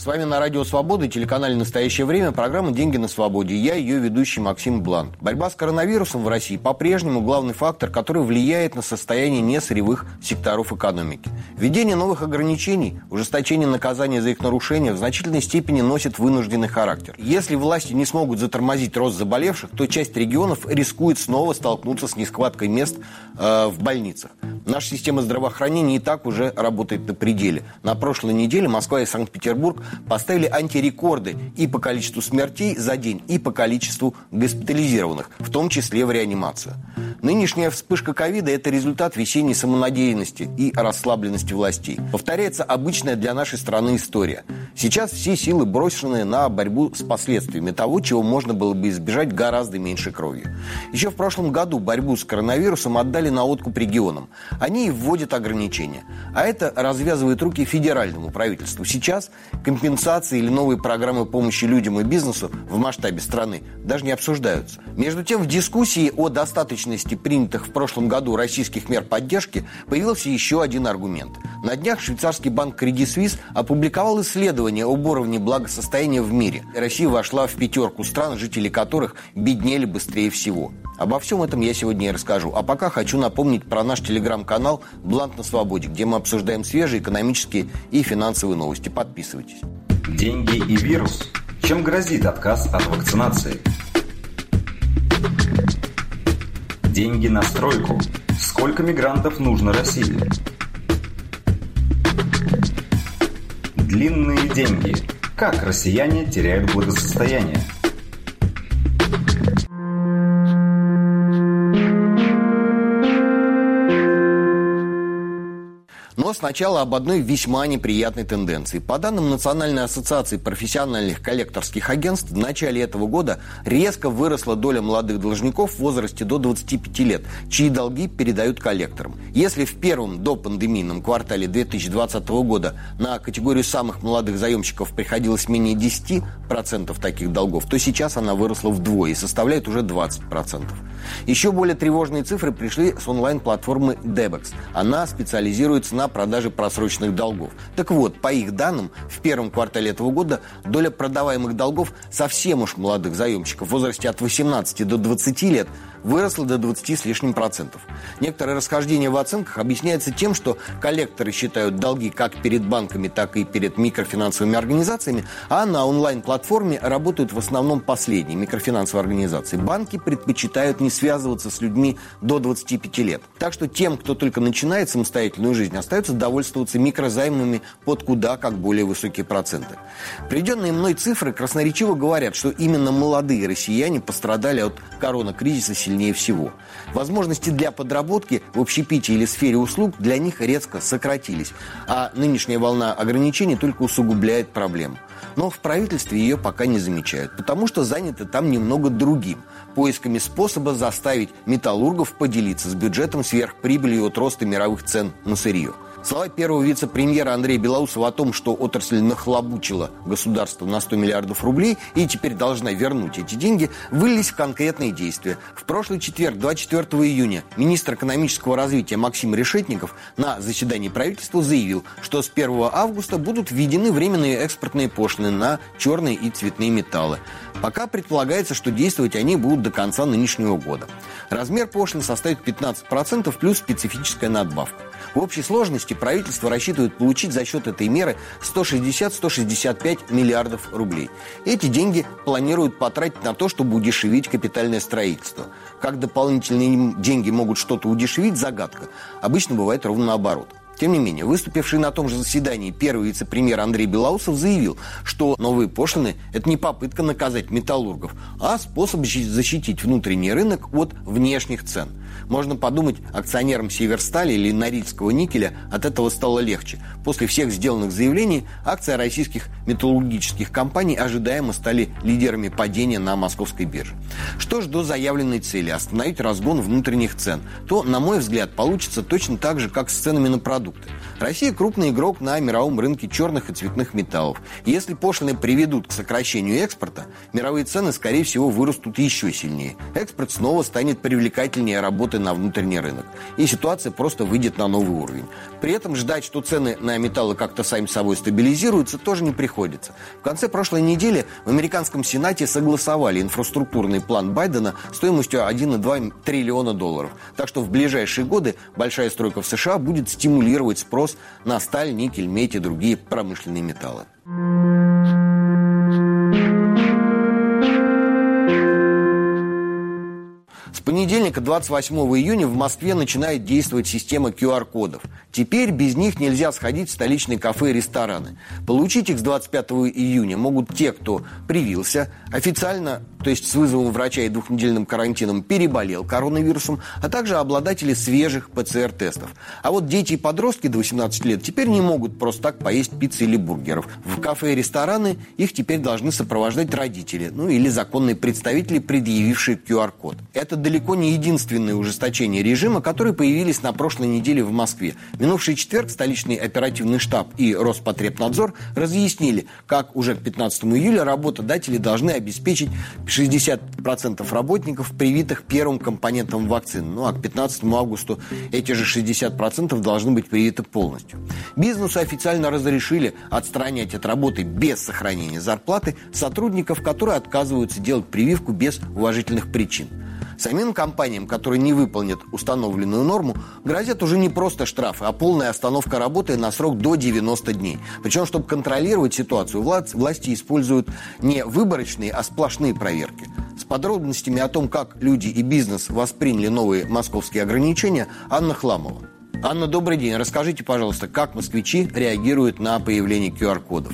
С вами на Радио Свобода и телеканале «Настоящее время» программа «Деньги на свободе». Я ее ведущий Максим Блант. Борьба с коронавирусом в России по-прежнему главный фактор, который влияет на состояние несырьевых секторов экономики. Введение новых ограничений, ужесточение наказания за их нарушение в значительной степени носит вынужденный характер. Если власти не смогут затормозить рост заболевших, то часть регионов рискует снова столкнуться с нехваткой мест э, в больницах. Наша система здравоохранения и так уже работает на пределе. На прошлой неделе Москва и Санкт-Петербург поставили антирекорды и по количеству смертей за день, и по количеству госпитализированных, в том числе в реанимацию. Нынешняя вспышка ковида – это результат весенней самонадеянности и расслабленности властей. Повторяется обычная для нашей страны история. Сейчас все силы брошены на борьбу с последствиями того, чего можно было бы избежать гораздо меньше кровью. Еще в прошлом году борьбу с коронавирусом отдали на откуп регионам. Они и вводят ограничения. А это развязывает руки федеральному правительству. Сейчас компенсации или новые программы помощи людям и бизнесу в масштабе страны даже не обсуждаются. Между тем, в дискуссии о достаточности принятых в прошлом году российских мер поддержки появился еще один аргумент. На днях швейцарский банк Credit Suisse опубликовал исследование об уровне благосостояния в мире. Россия вошла в пятерку стран, жители которых беднели быстрее всего. Обо всем этом я сегодня и расскажу. А пока хочу напомнить про наш телеграм-канал «Блант на свободе», где мы обсуждаем свежие экономические и финансовые новости. Подписывайтесь. Деньги и вирус. Чем грозит отказ от вакцинации? Деньги на стройку. Сколько мигрантов нужно России? Длинные деньги. Как россияне теряют благосостояние? Сначала об одной весьма неприятной тенденции. По данным Национальной ассоциации профессиональных коллекторских агентств, в начале этого года резко выросла доля молодых должников в возрасте до 25 лет, чьи долги передают коллекторам. Если в первом допандемийном квартале 2020 года на категорию самых молодых заемщиков приходилось менее 10% таких долгов, то сейчас она выросла вдвое и составляет уже 20%. Еще более тревожные цифры пришли с онлайн-платформы Debex. Она специализируется на продаже просроченных долгов. Так вот, по их данным, в первом квартале этого года доля продаваемых долгов совсем уж молодых заемщиков в возрасте от 18 до 20 лет – выросла до 20 с лишним процентов. Некоторые расхождения в оценках объясняются тем, что коллекторы считают долги как перед банками, так и перед микрофинансовыми организациями, а на онлайн-платформе работают в основном последние микрофинансовые организации. Банки предпочитают не связываться с людьми до 25 лет. Так что тем, кто только начинает самостоятельную жизнь, остается довольствоваться микрозаймами под куда как более высокие проценты. Приведенные мной цифры красноречиво говорят, что именно молодые россияне пострадали от коронакризиса сильнее всего. Возможности для подработки в общепитии или сфере услуг для них резко сократились, а нынешняя волна ограничений только усугубляет проблему. Но в правительстве ее пока не замечают, потому что заняты там немного другим – поисками способа заставить металлургов поделиться с бюджетом сверхприбылью от роста мировых цен на сырье – Слова первого вице-премьера Андрея Белоусова о том, что отрасль нахлобучила государство на 100 миллиардов рублей и теперь должна вернуть эти деньги, вылились в конкретные действия. В прошлый четверг, 24 июня, министр экономического развития Максим Решетников на заседании правительства заявил, что с 1 августа будут введены временные экспортные пошлины на черные и цветные металлы. Пока предполагается, что действовать они будут до конца нынешнего года. Размер пошлин составит 15% плюс специфическая надбавка. В общей сложности правительство рассчитывает получить за счет этой меры 160-165 миллиардов рублей. Эти деньги планируют потратить на то, чтобы удешевить капитальное строительство. Как дополнительные деньги могут что-то удешевить – загадка. Обычно бывает ровно наоборот. Тем не менее, выступивший на том же заседании первый вице-премьер Андрей Белоусов заявил, что новые пошлины – это не попытка наказать металлургов, а способ защитить внутренний рынок от внешних цен. Можно подумать, акционерам Северстали или Норильского никеля от этого стало легче. После всех сделанных заявлений акции российских металлургических компаний ожидаемо стали лидерами падения на московской бирже. Что ж до заявленной цели – остановить разгон внутренних цен, то, на мой взгляд, получится точно так же, как с ценами на продукты продукты. Россия крупный игрок на мировом рынке черных и цветных металлов. Если пошлины приведут к сокращению экспорта, мировые цены, скорее всего, вырастут еще сильнее. Экспорт снова станет привлекательнее работы на внутренний рынок. И ситуация просто выйдет на новый уровень. При этом ждать, что цены на металлы как-то сами собой стабилизируются, тоже не приходится. В конце прошлой недели в американском Сенате согласовали инфраструктурный план Байдена стоимостью 1,2 триллиона долларов. Так что в ближайшие годы большая стройка в США будет стимулировать спрос на сталь, никель, медь и другие промышленные металлы. Понедельника, 28 июня, в Москве начинает действовать система QR-кодов. Теперь без них нельзя сходить в столичные кафе и рестораны. Получить их с 25 июня могут те, кто привился, официально то есть с вызовом врача и двухнедельным карантином, переболел коронавирусом, а также обладатели свежих ПЦР-тестов. А вот дети и подростки до 18 лет теперь не могут просто так поесть пиццы или бургеров. В кафе и рестораны их теперь должны сопровождать родители, ну или законные представители, предъявившие QR-код. Это далеко не единственное ужесточение режима, которые появились на прошлой неделе в Москве. В минувший четверг столичный оперативный штаб и Роспотребнадзор разъяснили, как уже к 15 июля работодатели должны обеспечить 60% работников привитых первым компонентом вакцины. Ну а к 15 августу эти же 60% должны быть привиты полностью. Бизнесу официально разрешили отстранять от работы без сохранения зарплаты сотрудников, которые отказываются делать прививку без уважительных причин. Самим компаниям, которые не выполнят установленную норму, грозят уже не просто штрафы, а полная остановка работы на срок до 90 дней. Причем, чтобы контролировать ситуацию, власти используют не выборочные, а сплошные проверки. С подробностями о том, как люди и бизнес восприняли новые московские ограничения, Анна Хламова. Анна, добрый день. Расскажите, пожалуйста, как москвичи реагируют на появление QR-кодов?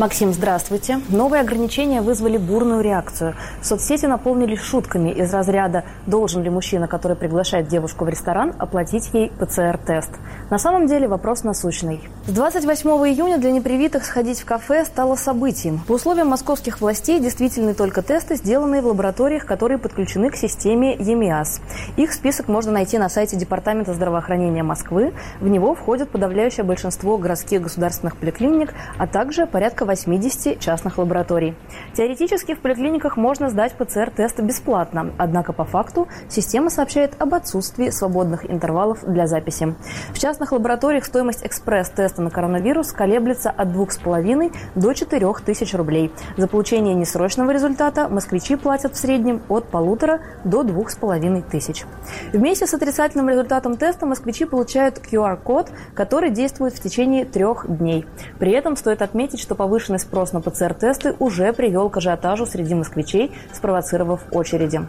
Максим, здравствуйте. Новые ограничения вызвали бурную реакцию. Соцсети наполнились шутками из разряда «Должен ли мужчина, который приглашает девушку в ресторан, оплатить ей ПЦР-тест?». На самом деле вопрос насущный. С 28 июня для непривитых сходить в кафе стало событием. По условиям московских властей действительны только тесты, сделанные в лабораториях, которые подключены к системе ЕМИАС. Их список можно найти на сайте Департамента здравоохранения Москвы. В него входит подавляющее большинство городских государственных поликлиник, а также порядка 80 частных лабораторий. Теоретически в поликлиниках можно сдать ПЦР-тест бесплатно, однако по факту система сообщает об отсутствии свободных интервалов для записи. В частных лабораториях стоимость экспресс-теста на коронавирус колеблется от 2,5 до 4 тысяч рублей. За получение несрочного результата москвичи платят в среднем от полутора до двух с половиной тысяч. Вместе с отрицательным результатом теста москвичи получают QR-код, который действует в течение трех дней. При этом стоит отметить, что повышенный спрос на ПЦР-тесты уже привел к ажиотажу среди москвичей, спровоцировав очереди.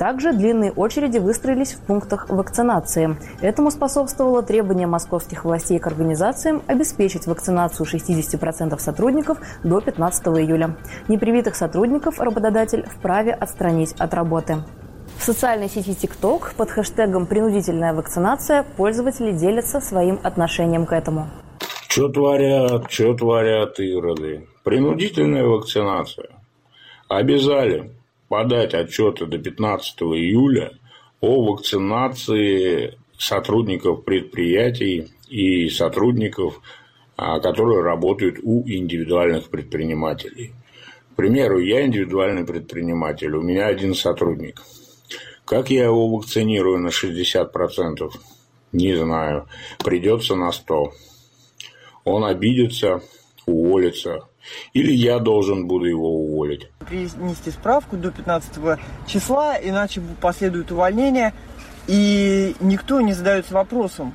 Также длинные очереди выстроились в пунктах вакцинации. Этому способствовало требование московских властей к организациям обеспечить вакцинацию 60% сотрудников до 15 июля. Непривитых сотрудников работодатель вправе отстранить от работы. В социальной сети TikTok под хэштегом «принудительная вакцинация» пользователи делятся своим отношением к этому. Что творят, что творят ироды? Принудительная вакцинация. Обязали подать отчеты до 15 июля о вакцинации сотрудников предприятий и сотрудников, а, которые работают у индивидуальных предпринимателей. К примеру, я индивидуальный предприниматель, у меня один сотрудник. Как я его вакцинирую на 60%? Не знаю. Придется на 100% он обидится, уволится. Или я должен буду его уволить. Принести справку до 15 числа, иначе последует увольнение. И никто не задается вопросом,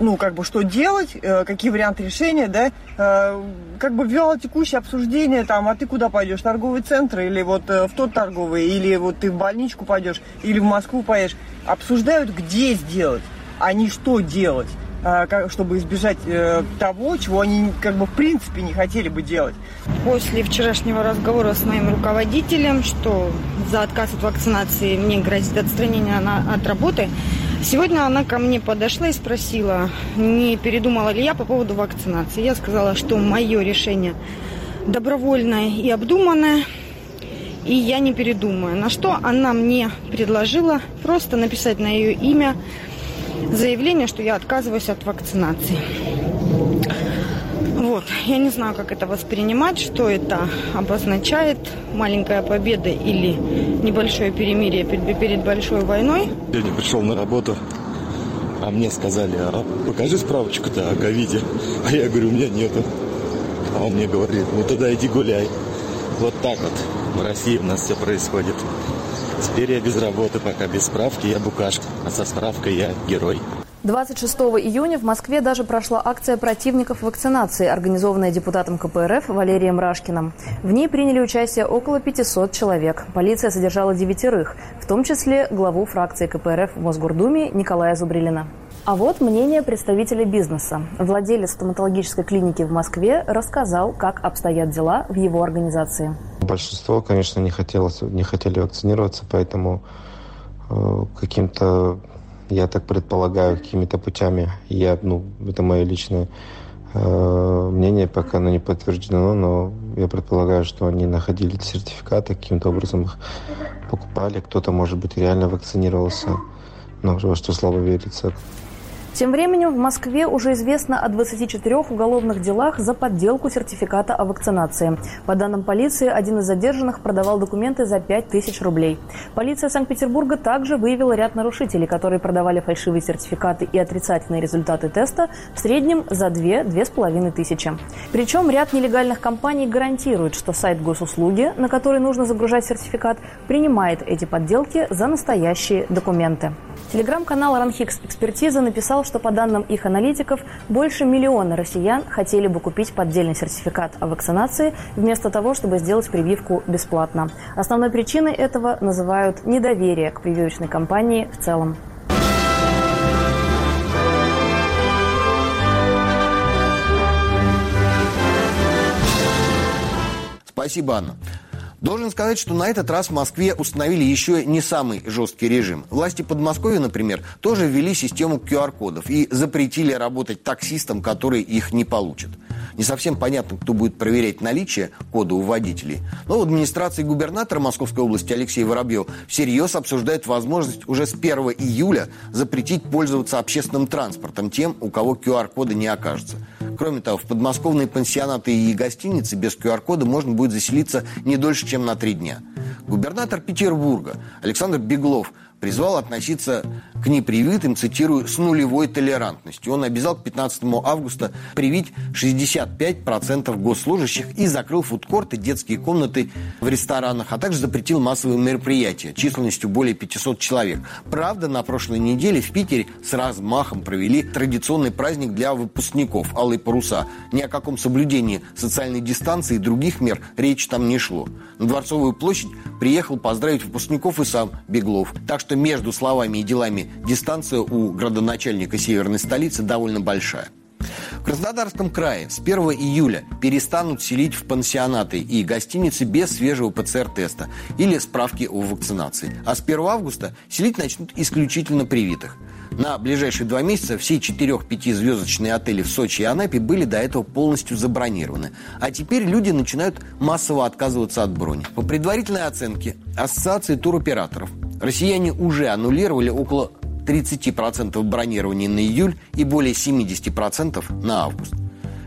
ну, как бы, что делать, э, какие варианты решения, да, э, как бы вяло текущее обсуждение, там, а ты куда пойдешь, в торговый центр, или вот э, в тот торговый, или вот ты в больничку пойдешь, или в Москву поедешь, обсуждают, где сделать, а не что делать. А, чтобы избежать э, того, чего они как бы в принципе не хотели бы делать. После вчерашнего разговора с моим руководителем, что за отказ от вакцинации мне грозит отстранение от работы, сегодня она ко мне подошла и спросила, не передумала ли я по поводу вакцинации. Я сказала, что мое решение добровольное и обдуманное, и я не передумаю. На что она мне предложила просто написать на ее имя заявление, что я отказываюсь от вакцинации. Вот, я не знаю, как это воспринимать, что это обозначает, маленькая победа или небольшое перемирие перед большой войной. Сегодня пришел на работу, а мне сказали, а покажи справочку-то о ковиде. А я говорю, у меня нету. А он мне говорит, ну тогда иди гуляй. Вот так вот в России у нас все происходит. Теперь я без работы, пока без справки я букашка, а со справкой я герой. 26 июня в Москве даже прошла акция противников вакцинации, организованная депутатом КПРФ Валерием Рашкиным. В ней приняли участие около 500 человек. Полиция содержала девятерых, в том числе главу фракции КПРФ в Мосгордуме Николая Зубрилина. А вот мнение представителя бизнеса. Владелец стоматологической клиники в Москве рассказал, как обстоят дела в его организации. Большинство, конечно, не, хотелось, не хотели вакцинироваться, поэтому э, каким-то я так предполагаю, какими-то путями. Я, ну, это мое личное э, мнение, пока оно не подтверждено, но я предполагаю, что они находили сертификаты, каким-то образом их покупали. Кто-то, может быть, реально вакцинировался, но во что слабо верится. Тем временем в Москве уже известно о 24 уголовных делах за подделку сертификата о вакцинации. По данным полиции, один из задержанных продавал документы за 5000 рублей. Полиция Санкт-Петербурга также выявила ряд нарушителей, которые продавали фальшивые сертификаты и отрицательные результаты теста в среднем за 2-2,5 тысячи. Причем ряд нелегальных компаний гарантирует, что сайт госуслуги, на который нужно загружать сертификат, принимает эти подделки за настоящие документы. Телеграм-канал «Ранхикс Экспертиза» написал, что по данным их аналитиков, больше миллиона россиян хотели бы купить поддельный сертификат о вакцинации вместо того, чтобы сделать прививку бесплатно. Основной причиной этого называют недоверие к прививочной кампании в целом. Спасибо, Анна. Должен сказать, что на этот раз в Москве установили еще не самый жесткий режим. Власти Подмосковья, например, тоже ввели систему QR-кодов и запретили работать таксистам, которые их не получат. Не совсем понятно, кто будет проверять наличие кода у водителей. Но в администрации губернатора Московской области Алексей Воробьев всерьез обсуждает возможность уже с 1 июля запретить пользоваться общественным транспортом тем, у кого QR-кода не окажется. Кроме того, в подмосковные пансионаты и гостиницы без QR-кода можно будет заселиться не дольше, чем на три дня. Губернатор Петербурга Александр Беглов призвал относиться к непривитым, цитирую, с нулевой толерантностью. Он обязал к 15 августа привить 65% госслужащих и закрыл фудкорты, детские комнаты в ресторанах, а также запретил массовые мероприятия численностью более 500 человек. Правда, на прошлой неделе в Питере с размахом провели традиционный праздник для выпускников «Алые паруса». Ни о каком соблюдении социальной дистанции и других мер речи там не шло. На Дворцовую площадь приехал поздравить выпускников и сам Беглов. Так что между словами и делами дистанция у градоначальника северной столицы довольно большая. В Краснодарском крае с 1 июля перестанут селить в пансионаты и гостиницы без свежего ПЦР-теста или справки о вакцинации. А с 1 августа селить начнут исключительно привитых. На ближайшие два месяца все 4-5 звездочные отели в Сочи и Анапе были до этого полностью забронированы. А теперь люди начинают массово отказываться от брони. По предварительной оценке Ассоциации туроператоров россияне уже аннулировали около 30% бронирования на июль и более 70% на август.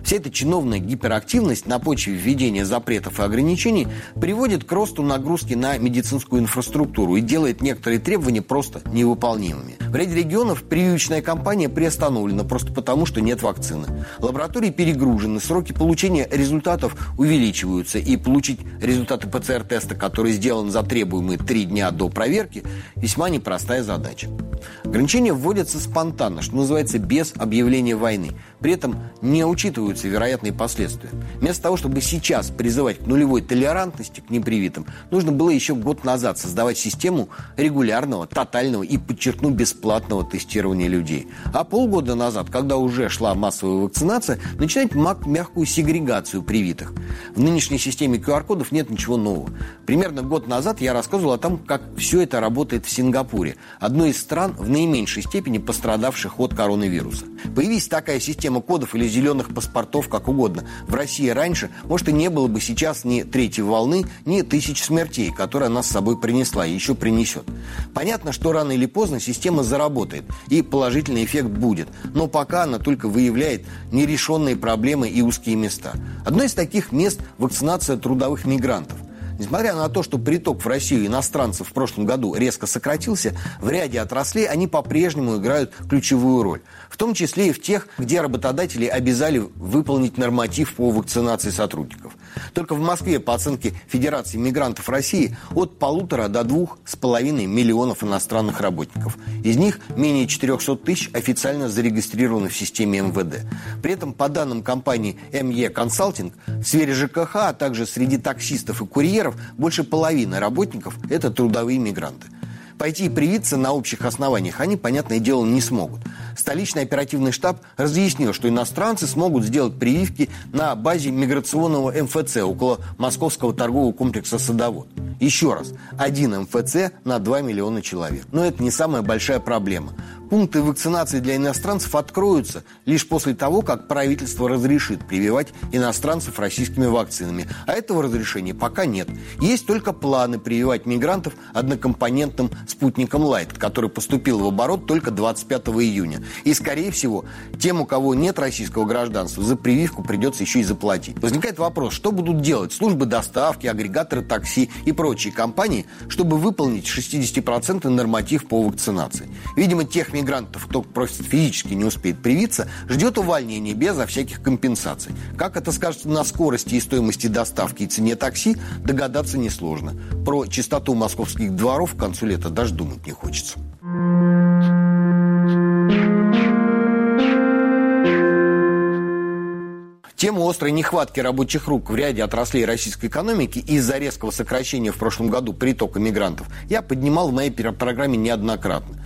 Вся эта чиновная гиперактивность на почве введения запретов и ограничений приводит к росту нагрузки на медицинскую инфраструктуру и делает некоторые требования просто невыполнимыми. В ряде регионов прививочная кампания приостановлена просто потому, что нет вакцины. Лаборатории перегружены, сроки получения результатов увеличиваются, и получить результаты ПЦР-теста, который сделан за требуемые три дня до проверки, весьма непростая задача. Ограничения вводятся спонтанно, что называется, без объявления войны. При этом не учитываются вероятные последствия. Вместо того, чтобы сейчас призывать к нулевой толерантности к непривитым, нужно было еще год назад создавать систему регулярного, тотального и, подчеркну, бесплатного тестирования людей. А полгода назад, когда уже шла массовая вакцинация, начинать мягкую сегрегацию привитых. В нынешней системе QR-кодов нет ничего нового. Примерно год назад я рассказывал о том, как все это работает в Сингапуре, одной из стран, в наименьшей степени пострадавших от коронавируса. Появись такая система кодов или зеленых паспортов, как угодно, в России раньше, может, и не было бы сейчас ни третьей волны, ни тысяч смертей, которые она с собой принесла и еще принесет. Понятно, что рано или поздно система заработает, и положительный эффект будет, но пока она только выявляет нерешенные проблемы и узкие места. Одно из таких мест – вакцинация трудовых мигрантов. Несмотря на то, что приток в Россию иностранцев в прошлом году резко сократился, в ряде отраслей они по-прежнему играют ключевую роль. В том числе и в тех, где работодатели обязали выполнить норматив по вакцинации сотрудников. Только в Москве, по оценке Федерации мигрантов России, от полутора до двух с половиной миллионов иностранных работников. Из них менее 400 тысяч официально зарегистрированы в системе МВД. При этом, по данным компании МЕ Консалтинг, в сфере ЖКХ, а также среди таксистов и курьеров, больше половины работников – это трудовые мигранты. Пойти и привиться на общих основаниях они, понятное дело, не смогут. Столичный оперативный штаб разъяснил, что иностранцы смогут сделать прививки на базе миграционного МФЦ около московского торгового комплекса «Садовод». Еще раз, один МФЦ на 2 миллиона человек. Но это не самая большая проблема. Пункты вакцинации для иностранцев откроются лишь после того, как правительство разрешит прививать иностранцев российскими вакцинами. А этого разрешения пока нет. Есть только планы прививать мигрантов однокомпонентным спутником Лайт, который поступил в оборот только 25 июня. И, скорее всего, тем, у кого нет российского гражданства, за прививку придется еще и заплатить. Возникает вопрос, что будут делать службы доставки, агрегаторы такси и прочие компании, чтобы выполнить 60% норматив по вакцинации. Видимо, тех мигрантов, кто просто физически не успеет привиться, ждет увольнение безо всяких компенсаций. Как это скажется на скорости и стоимости доставки и цене такси, догадаться несложно. Про чистоту московских дворов к концу лета даже думать не хочется. Тему острой нехватки рабочих рук в ряде отраслей российской экономики из-за резкого сокращения в прошлом году притока мигрантов я поднимал в моей программе неоднократно.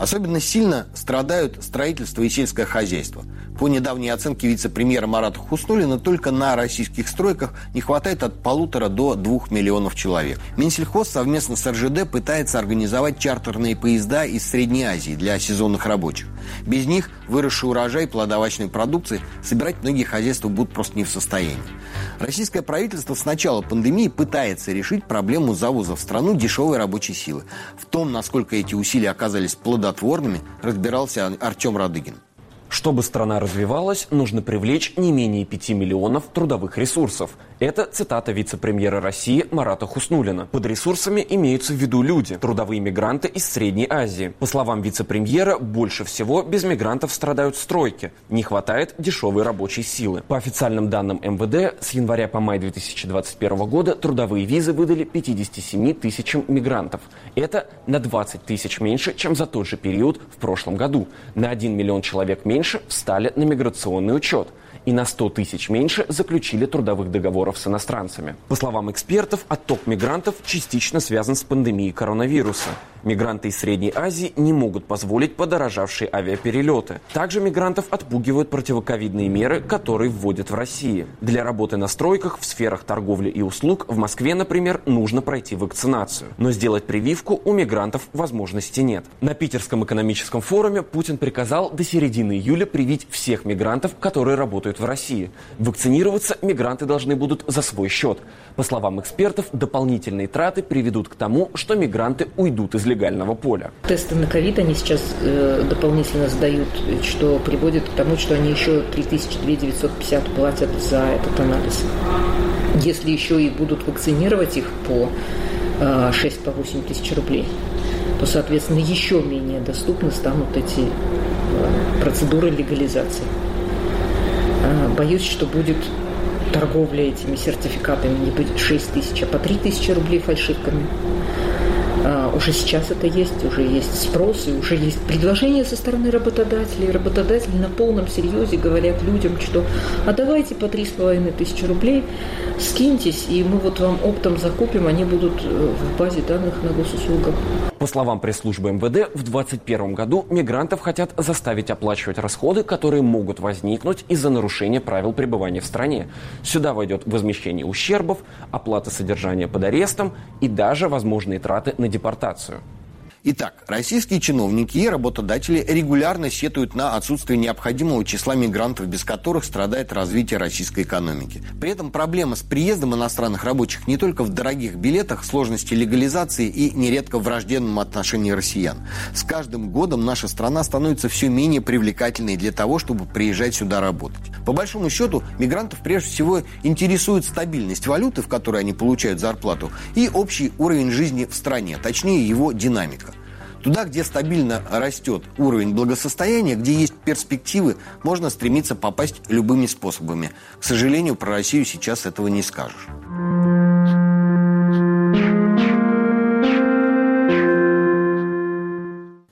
Особенно сильно страдают строительство и сельское хозяйство. По недавней оценке вице-премьера Марата Хуснулина, только на российских стройках не хватает от полутора до двух миллионов человек. Минсельхоз совместно с РЖД пытается организовать чартерные поезда из Средней Азии для сезонных рабочих. Без них выросший урожай плодовочной продукции собирать многие хозяйства будут просто не в состоянии. Российское правительство с начала пандемии пытается решить проблему завоза в страну дешевой рабочей силы. В том, насколько эти усилия оказались плодотворными, разбирался Артем Радыгин. Чтобы страна развивалась, нужно привлечь не менее 5 миллионов трудовых ресурсов. Это цитата вице-премьера России Марата Хуснулина. Под ресурсами имеются в виду люди, трудовые мигранты из Средней Азии. По словам вице-премьера, больше всего без мигрантов страдают стройки. Не хватает дешевой рабочей силы. По официальным данным МВД, с января по май 2021 года трудовые визы выдали 57 тысячам мигрантов. Это на 20 тысяч меньше, чем за тот же период в прошлом году. На 1 миллион человек меньше встали на миграционный учет и на 100 тысяч меньше заключили трудовых договоров с иностранцами. По словам экспертов, отток мигрантов частично связан с пандемией коронавируса. Мигранты из Средней Азии не могут позволить подорожавшие авиаперелеты. Также мигрантов отпугивают противоковидные меры, которые вводят в России. Для работы на стройках в сферах торговли и услуг в Москве, например, нужно пройти вакцинацию. Но сделать прививку у мигрантов возможности нет. На Питерском экономическом форуме Путин приказал до середины июля привить всех мигрантов, которые работают в России. Вакцинироваться мигранты должны будут за свой счет. По словам экспертов, дополнительные траты приведут к тому, что мигранты уйдут из легального поля. Тесты на ковид они сейчас э, дополнительно сдают, что приводит к тому, что они еще 3950 платят за этот анализ. Если еще и будут вакцинировать их по э, 6 по 8 тысяч рублей, то, соответственно, еще менее доступны станут эти э, процедуры легализации. Э, боюсь, что будет торговля этими сертификатами не будет 6 тысяч, а по 3 тысячи рублей фальшивками. А, уже сейчас это есть, уже есть спрос, и уже есть предложения со стороны работодателей. Работодатели на полном серьезе говорят людям, что а давайте по три с половиной тысячи рублей скиньтесь, и мы вот вам оптом закупим, они будут э, в базе данных на госуслугах. По словам пресс-службы МВД, в 2021 году мигрантов хотят заставить оплачивать расходы, которые могут возникнуть из-за нарушения правил пребывания в стране. Сюда войдет возмещение ущербов, оплата содержания под арестом и даже возможные траты на депортацию. Итак, российские чиновники и работодатели регулярно сетуют на отсутствие необходимого числа мигрантов, без которых страдает развитие российской экономики. При этом проблема с приездом иностранных рабочих не только в дорогих билетах, сложности легализации и нередко враждебном отношении россиян. С каждым годом наша страна становится все менее привлекательной для того, чтобы приезжать сюда работать. По большому счету, мигрантов прежде всего интересует стабильность валюты, в которой они получают зарплату, и общий уровень жизни в стране, точнее его динамика. Туда, где стабильно растет уровень благосостояния, где есть перспективы, можно стремиться попасть любыми способами. К сожалению, про Россию сейчас этого не скажешь.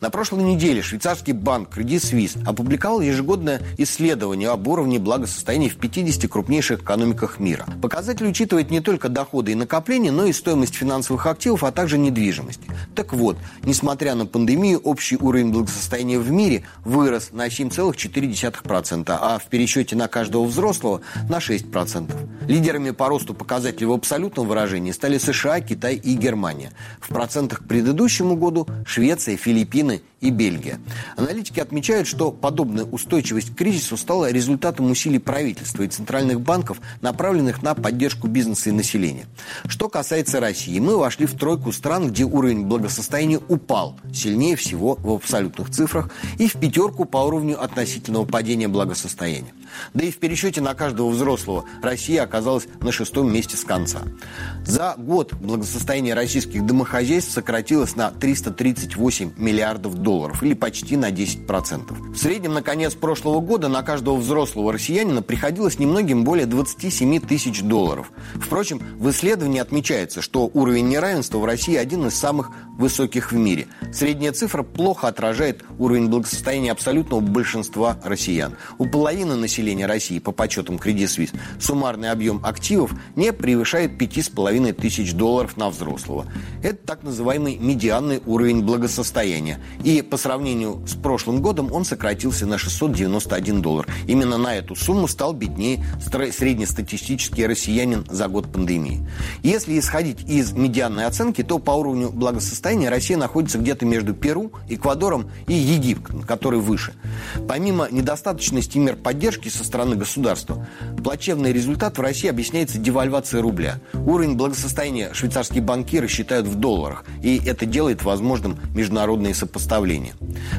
На прошлой неделе швейцарский банк Credit Suisse опубликовал ежегодное исследование об уровне благосостояния в 50 крупнейших экономиках мира. Показатель учитывает не только доходы и накопления, но и стоимость финансовых активов, а также недвижимости. Так вот, несмотря на пандемию, общий уровень благосостояния в мире вырос на 7,4%, а в пересчете на каждого взрослого на 6%. Лидерами по росту показателей в абсолютном выражении стали США, Китай и Германия. В процентах к предыдущему году Швеция, Филиппины, Украины и Бельгия. Аналитики отмечают, что подобная устойчивость к кризису стала результатом усилий правительства и центральных банков, направленных на поддержку бизнеса и населения. Что касается России, мы вошли в тройку стран, где уровень благосостояния упал сильнее всего в абсолютных цифрах и в пятерку по уровню относительного падения благосостояния. Да и в пересчете на каждого взрослого Россия оказалась на шестом месте с конца. За год благосостояние российских домохозяйств сократилось на 338 миллиардов долларов, или почти на 10%. В среднем на конец прошлого года на каждого взрослого россиянина приходилось немногим более 27 тысяч долларов. Впрочем, в исследовании отмечается, что уровень неравенства в России один из самых высоких в мире. Средняя цифра плохо отражает уровень благосостояния абсолютного большинства россиян. У половины населения России, по подсчетам Credit Suisse, суммарный объем активов не превышает 5,5 тысяч долларов на взрослого. Это так называемый медианный уровень благосостояния. И по сравнению с прошлым годом он сократился на 691 доллар. Именно на эту сумму стал беднее среднестатистический россиянин за год пандемии. Если исходить из медианной оценки, то по уровню благосостояния Россия находится где-то между Перу, Эквадором и Египтом, который выше. Помимо недостаточности мер поддержки со стороны государства, плачевный результат в России объясняется девальвацией рубля. Уровень благосостояния швейцарские банкиры считают в долларах, и это делает возможным международные сопоставления.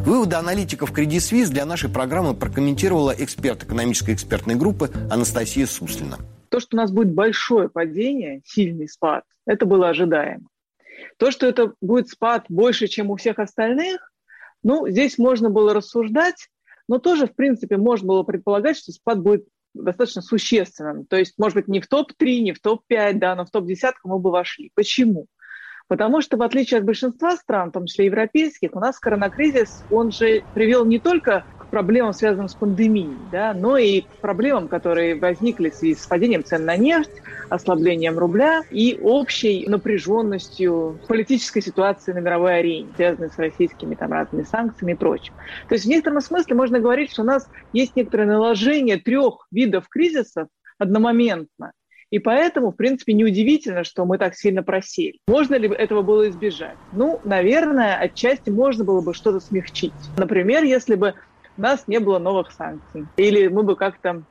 Выводы аналитиков Credit Suisse для нашей программы прокомментировала эксперт экономической экспертной группы Анастасия Суслина. То, что у нас будет большое падение, сильный спад, это было ожидаемо. То, что это будет спад больше, чем у всех остальных, ну, здесь можно было рассуждать, но тоже, в принципе, можно было предполагать, что спад будет достаточно существенным. То есть, может быть, не в топ-3, не в топ-5, да, но в топ-10 мы бы вошли. Почему? Потому что, в отличие от большинства стран, в том числе европейских, у нас коронакризис, он же привел не только проблемам, связанным с пандемией, да, но и проблемам, которые возникли в связи с падением цен на нефть, ослаблением рубля и общей напряженностью политической ситуации на мировой арене, связанной с российскими там, разными санкциями и прочим. То есть в некотором смысле можно говорить, что у нас есть некоторое наложение трех видов кризисов одномоментно. И поэтому, в принципе, неудивительно, что мы так сильно просели. Можно ли этого было избежать? Ну, наверное, отчасти можно было бы что-то смягчить. Например, если бы у нас не было новых санкций. Или мы бы как-то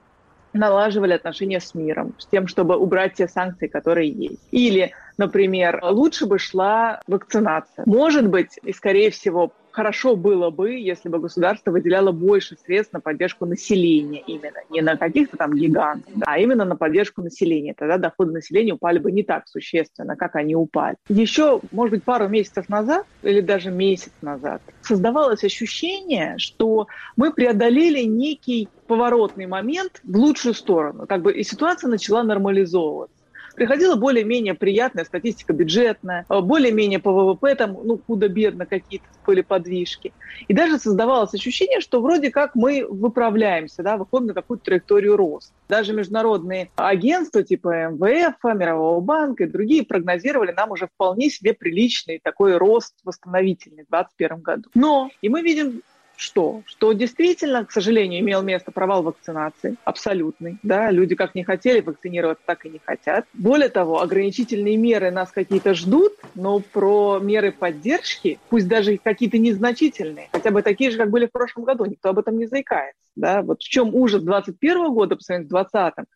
налаживали отношения с миром, с тем, чтобы убрать те санкции, которые есть. Или, например, лучше бы шла вакцинация. Может быть, и скорее всего, хорошо было бы, если бы государство выделяло больше средств на поддержку населения именно. Не на каких-то там гигантов, а именно на поддержку населения. Тогда доходы населения упали бы не так существенно, как они упали. Еще, может быть, пару месяцев назад или даже месяц назад создавалось ощущение, что мы преодолели некий поворотный момент в лучшую сторону. Как бы и ситуация начала нормализовываться приходила более-менее приятная статистика бюджетная, э, более-менее по ВВП там, ну, худо-бедно какие-то были подвижки. И даже создавалось ощущение, что вроде как мы выправляемся, да, выходим на какую-то траекторию роста. Даже международные агентства типа МВФ, Мирового банка и другие прогнозировали нам уже вполне себе приличный такой рост восстановительный в 2021 году. Но, и мы видим что? Что действительно, к сожалению, имел место провал вакцинации, абсолютный. Да? Люди как не хотели вакцинироваться, так и не хотят. Более того, ограничительные меры нас какие-то ждут, но про меры поддержки, пусть даже какие-то незначительные, хотя бы такие же, как были в прошлом году, никто об этом не заикается. Да? Вот в чем ужас 2021 года по сравнению с 2020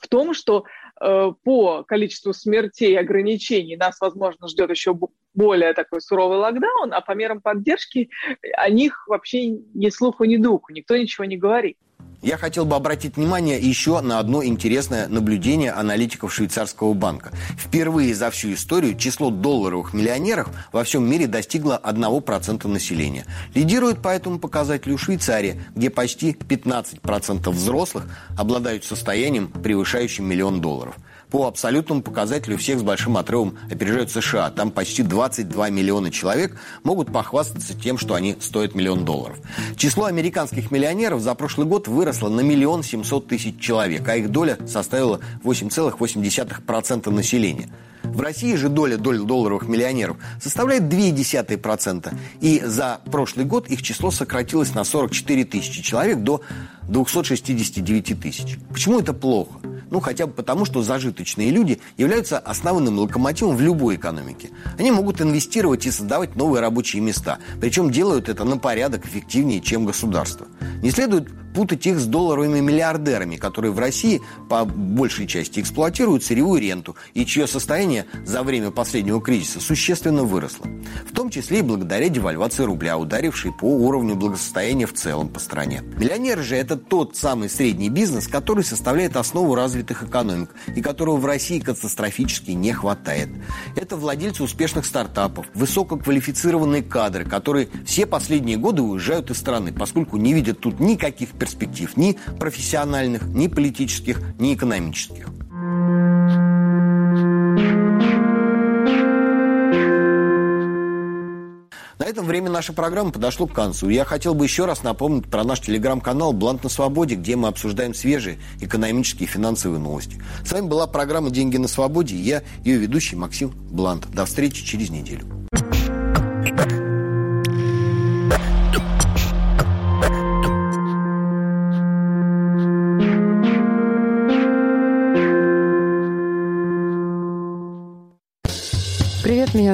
в том, что э, по количеству смертей и ограничений нас, возможно, ждет еще более такой суровый локдаун, а по мерам поддержки о них вообще ни слуху, ни духу, никто ничего не говорит. Я хотел бы обратить внимание еще на одно интересное наблюдение аналитиков швейцарского банка. Впервые за всю историю число долларовых миллионеров во всем мире достигло 1% населения. Лидирует по этому показателю Швейцария, где почти 15% взрослых обладают состоянием, превышающим миллион долларов. По абсолютному показателю всех с большим отрывом опережают США. Там почти 22 миллиона человек могут похвастаться тем, что они стоят миллион долларов. Число американских миллионеров за прошлый год выросло на миллион семьсот тысяч человек, а их доля составила 8,8% населения. В России же доля доль долларовых миллионеров составляет 0,2%. И за прошлый год их число сократилось на 44 тысячи человек до 269 тысяч. Почему это плохо? Ну, хотя бы потому, что зажиточные люди являются основным локомотивом в любой экономике. Они могут инвестировать и создавать новые рабочие места. Причем делают это на порядок эффективнее, чем государство. Не следует путать их с долларовыми миллиардерами, которые в России по большей части эксплуатируют сырьевую ренту и чье состояние за время последнего кризиса существенно выросло. В том числе и благодаря девальвации рубля, ударившей по уровню благосостояния в целом по стране. Миллионеры же это тот самый средний бизнес, который составляет основу развитых экономик и которого в России катастрофически не хватает. Это владельцы успешных стартапов, высококвалифицированные кадры, которые все последние годы уезжают из страны, поскольку не видят тут никаких перспектив ни профессиональных, ни политических, ни экономических. На этом время нашей программы подошло к концу. Я хотел бы еще раз напомнить про наш телеграм-канал «Блант на свободе», где мы обсуждаем свежие экономические и финансовые новости. С вами была программа «Деньги на свободе» и я, ее ведущий Максим Блант. До встречи через неделю.